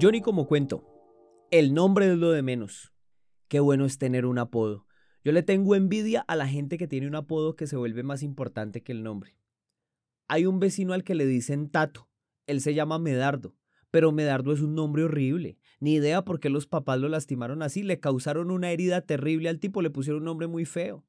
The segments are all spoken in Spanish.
Johnny como cuento, el nombre es lo de menos. Qué bueno es tener un apodo. Yo le tengo envidia a la gente que tiene un apodo que se vuelve más importante que el nombre. Hay un vecino al que le dicen Tato. Él se llama Medardo, pero Medardo es un nombre horrible. Ni idea por qué los papás lo lastimaron así, le causaron una herida terrible al tipo, le pusieron un nombre muy feo.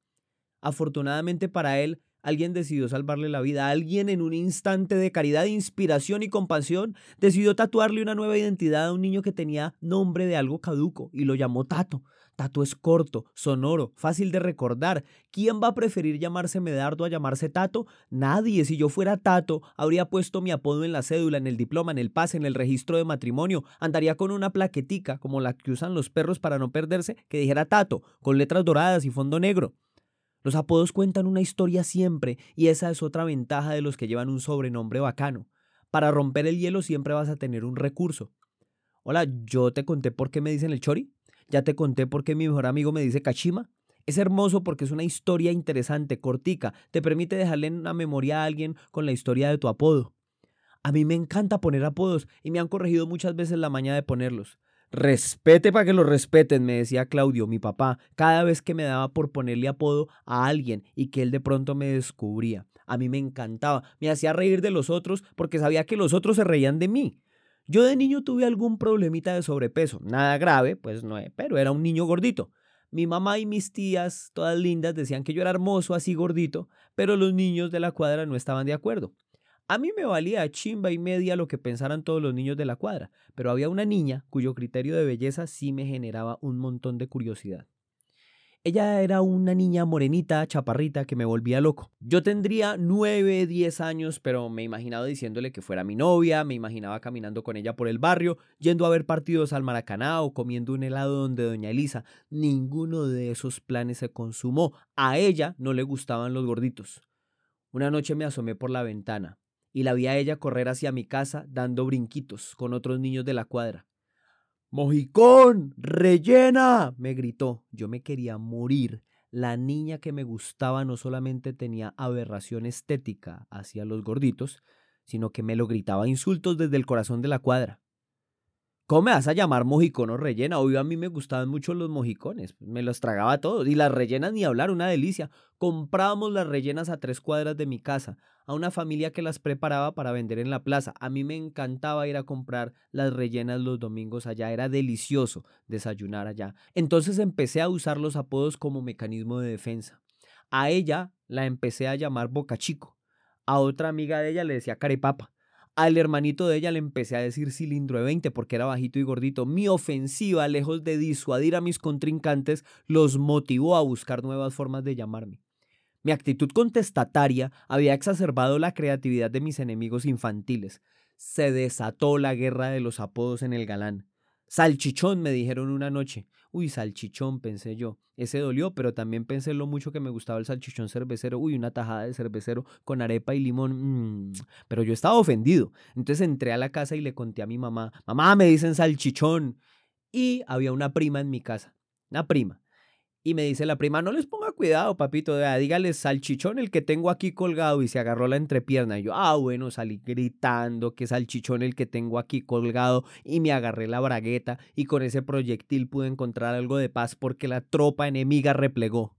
Afortunadamente para él, Alguien decidió salvarle la vida. Alguien en un instante de caridad, inspiración y compasión decidió tatuarle una nueva identidad a un niño que tenía nombre de algo caduco y lo llamó Tato. Tato es corto, sonoro, fácil de recordar. ¿Quién va a preferir llamarse Medardo a llamarse Tato? Nadie. Si yo fuera Tato, habría puesto mi apodo en la cédula, en el diploma, en el pase, en el registro de matrimonio. Andaría con una plaquetica, como la que usan los perros para no perderse, que dijera Tato, con letras doradas y fondo negro. Los apodos cuentan una historia siempre y esa es otra ventaja de los que llevan un sobrenombre bacano. Para romper el hielo siempre vas a tener un recurso. Hola, yo te conté por qué me dicen el chori. Ya te conté por qué mi mejor amigo me dice Kachima. Es hermoso porque es una historia interesante, cortica, te permite dejarle en una memoria a alguien con la historia de tu apodo. A mí me encanta poner apodos y me han corregido muchas veces la maña de ponerlos. Respete para que lo respeten, me decía Claudio, mi papá, cada vez que me daba por ponerle apodo a alguien y que él de pronto me descubría. A mí me encantaba, me hacía reír de los otros porque sabía que los otros se reían de mí. Yo de niño tuve algún problemita de sobrepeso, nada grave, pues no, pero era un niño gordito. Mi mamá y mis tías, todas lindas, decían que yo era hermoso así gordito, pero los niños de la cuadra no estaban de acuerdo. A mí me valía chimba y media lo que pensaran todos los niños de la cuadra, pero había una niña cuyo criterio de belleza sí me generaba un montón de curiosidad. Ella era una niña morenita, chaparrita, que me volvía loco. Yo tendría nueve, diez años, pero me imaginaba diciéndole que fuera mi novia, me imaginaba caminando con ella por el barrio, yendo a ver partidos al Maracaná o comiendo un helado donde doña Elisa. Ninguno de esos planes se consumó. A ella no le gustaban los gorditos. Una noche me asomé por la ventana y la vi a ella correr hacia mi casa dando brinquitos con otros niños de la cuadra. Mojicón, rellena, me gritó. Yo me quería morir. La niña que me gustaba no solamente tenía aberración estética hacia los gorditos, sino que me lo gritaba insultos desde el corazón de la cuadra. ¿Cómo me vas a llamar mojicón o rellena? Obvio, a mí me gustaban mucho los mojicones, me los tragaba todos. Y las rellenas ni hablar, una delicia. Comprábamos las rellenas a tres cuadras de mi casa, a una familia que las preparaba para vender en la plaza. A mí me encantaba ir a comprar las rellenas los domingos allá, era delicioso desayunar allá. Entonces empecé a usar los apodos como mecanismo de defensa. A ella la empecé a llamar Boca Chico. A otra amiga de ella le decía Carepapa al hermanito de ella le empecé a decir cilindro de 20 porque era bajito y gordito. Mi ofensiva, lejos de disuadir a mis contrincantes, los motivó a buscar nuevas formas de llamarme. Mi actitud contestataria había exacerbado la creatividad de mis enemigos infantiles. Se desató la guerra de los apodos en el galán. Salchichón, me dijeron una noche. Uy, salchichón, pensé yo. Ese dolió, pero también pensé lo mucho que me gustaba el salchichón cervecero. Uy, una tajada de cervecero con arepa y limón. Mm, pero yo estaba ofendido. Entonces entré a la casa y le conté a mi mamá. Mamá, me dicen salchichón. Y había una prima en mi casa. Una prima. Y me dice la prima, no les ponga cuidado, papito, dígale salchichón el que tengo aquí colgado y se agarró la entrepierna. Y yo, ah, bueno, salí gritando que salchichón el que tengo aquí colgado y me agarré la bragueta y con ese proyectil pude encontrar algo de paz porque la tropa enemiga replegó.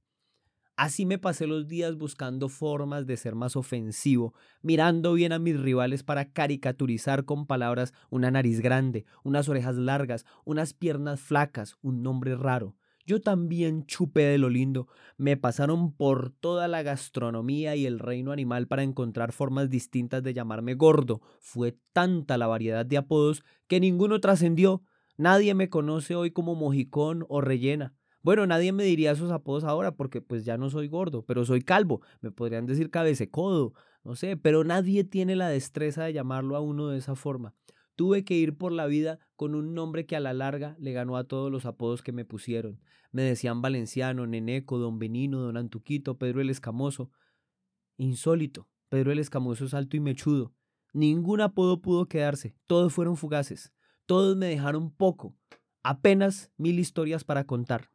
Así me pasé los días buscando formas de ser más ofensivo, mirando bien a mis rivales para caricaturizar con palabras una nariz grande, unas orejas largas, unas piernas flacas, un nombre raro. Yo también chupé de lo lindo. Me pasaron por toda la gastronomía y el reino animal para encontrar formas distintas de llamarme gordo. Fue tanta la variedad de apodos que ninguno trascendió. Nadie me conoce hoy como mojicón o rellena. Bueno, nadie me diría esos apodos ahora porque pues ya no soy gordo, pero soy calvo. Me podrían decir cabececodo, no sé, pero nadie tiene la destreza de llamarlo a uno de esa forma. Tuve que ir por la vida con un nombre que a la larga le ganó a todos los apodos que me pusieron. Me decían Valenciano, Neneco, Don Benino, Don Antuquito, Pedro el Escamoso. Insólito, Pedro el Escamoso es alto y mechudo. Ningún apodo pudo quedarse, todos fueron fugaces, todos me dejaron poco, apenas mil historias para contar.